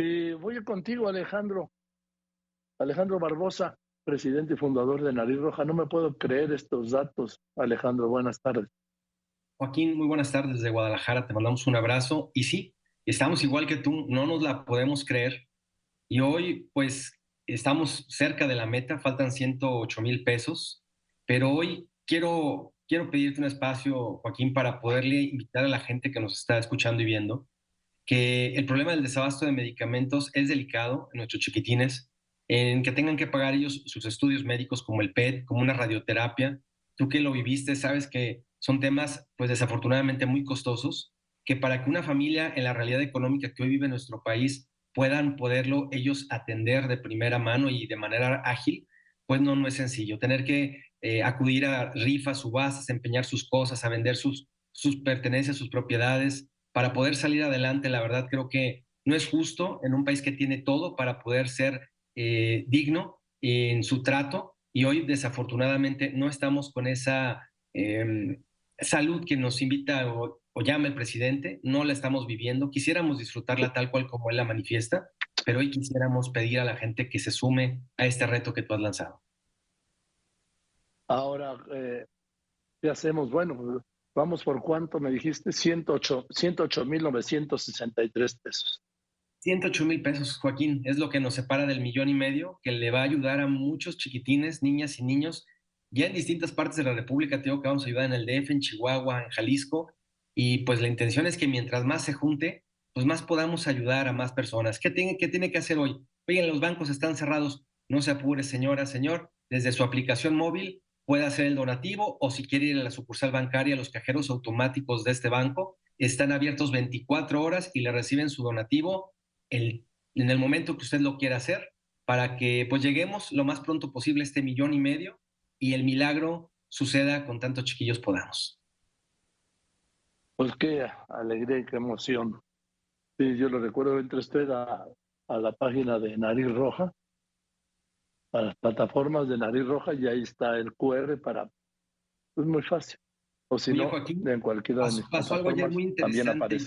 Y voy contigo, Alejandro. Alejandro Barbosa, presidente y fundador de Nariz Roja. No me puedo creer estos datos. Alejandro, buenas tardes. Joaquín, muy buenas tardes desde Guadalajara. Te mandamos un abrazo. Y sí, estamos igual que tú, no nos la podemos creer. Y hoy, pues, estamos cerca de la meta, faltan 108 mil pesos. Pero hoy quiero, quiero pedirte un espacio, Joaquín, para poderle invitar a la gente que nos está escuchando y viendo que el problema del desabasto de medicamentos es delicado en nuestros chiquitines, en que tengan que pagar ellos sus estudios médicos como el PET, como una radioterapia. Tú que lo viviste, sabes que son temas, pues desafortunadamente muy costosos, que para que una familia en la realidad económica que hoy vive nuestro país puedan poderlo ellos atender de primera mano y de manera ágil, pues no, no es sencillo. Tener que eh, acudir a rifas, subastas, empeñar sus cosas, a vender sus, sus pertenencias, sus propiedades, para poder salir adelante, la verdad creo que no es justo en un país que tiene todo para poder ser eh, digno en su trato y hoy desafortunadamente no estamos con esa em, salud que nos invita o, llama el presidente, no la estamos viviendo, quisiéramos disfrutarla tal cual como él la manifiesta, pero hoy quisiéramos pedir a la gente que se sume a este reto que tú has lanzado. Ahora, eh, ¿qué hacemos? Bueno, Vamos por cuánto me dijiste, 108 mil 963 pesos. 108 mil pesos, Joaquín, es lo que nos separa del millón y medio, que le va a ayudar a muchos chiquitines, niñas y niños, ya en distintas partes de la República, tengo que vamos a ayudar en el DF, en Chihuahua, en Jalisco, y pues la intención es que mientras más se junte, pues más podamos ayudar a más personas. ¿Qué tiene, tiene que hacer hoy? Oigan, los bancos están cerrados, no se apure, señora, señor, desde su aplicación móvil puede hacer el donativo o si quiere ir a la sucursal bancaria, los cajeros automáticos de este banco están abiertos 24 horas y le reciben su donativo en el momento que usted lo quiera hacer para que pues lleguemos lo más pronto posible a este millón y medio y el milagro suceda con tantos chiquillos podamos. Pues qué alegría y qué emoción. Sí, yo lo recuerdo, entre usted a, a la página de Nariz Roja a las plataformas de nariz roja y ahí está el QR para... Es muy fácil. O si no, en cualquiera de mis pasó algo ayer muy interesante.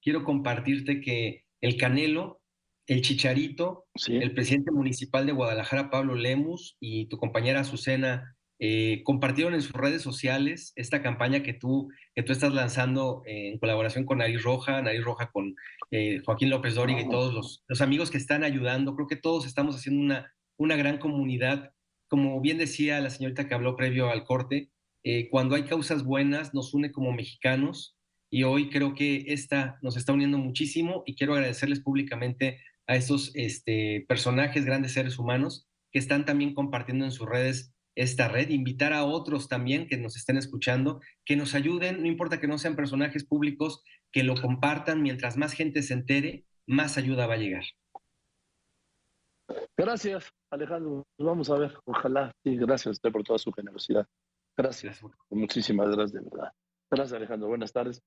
Quiero, compartirte que el Canelo, el Chicharito, el presidente municipal de Guadalajara, Pablo Lemus, y tu compañera Azucena eh, compartieron en sus redes sociales esta campaña que tú, que tú estás lanzando en colaboración con Nariz Roja, Nariz Roja con eh, Joaquín López Dóriga y todos los, los amigos que están ayudando. Creo que todos estamos haciendo una, una gran comunidad. Como bien decía la señorita que habló previo al corte, eh, cuando hay causas buenas nos une como mexicanos y hoy creo que esta nos está uniendo muchísimo y quiero agradecerles públicamente a estos este, personajes, grandes seres humanos que están también compartiendo en sus redes esta red, invitar a otros también que nos estén escuchando, que nos ayuden, no importa que no sean personajes públicos, que lo compartan, mientras más gente se entere, más ayuda va a llegar. Gracias, Alejandro. Vamos a ver, ojalá. Y gracias a usted por toda su generosidad. Gracias. Muchísimas gracias, de verdad. Gracias, Alejandro. Buenas tardes.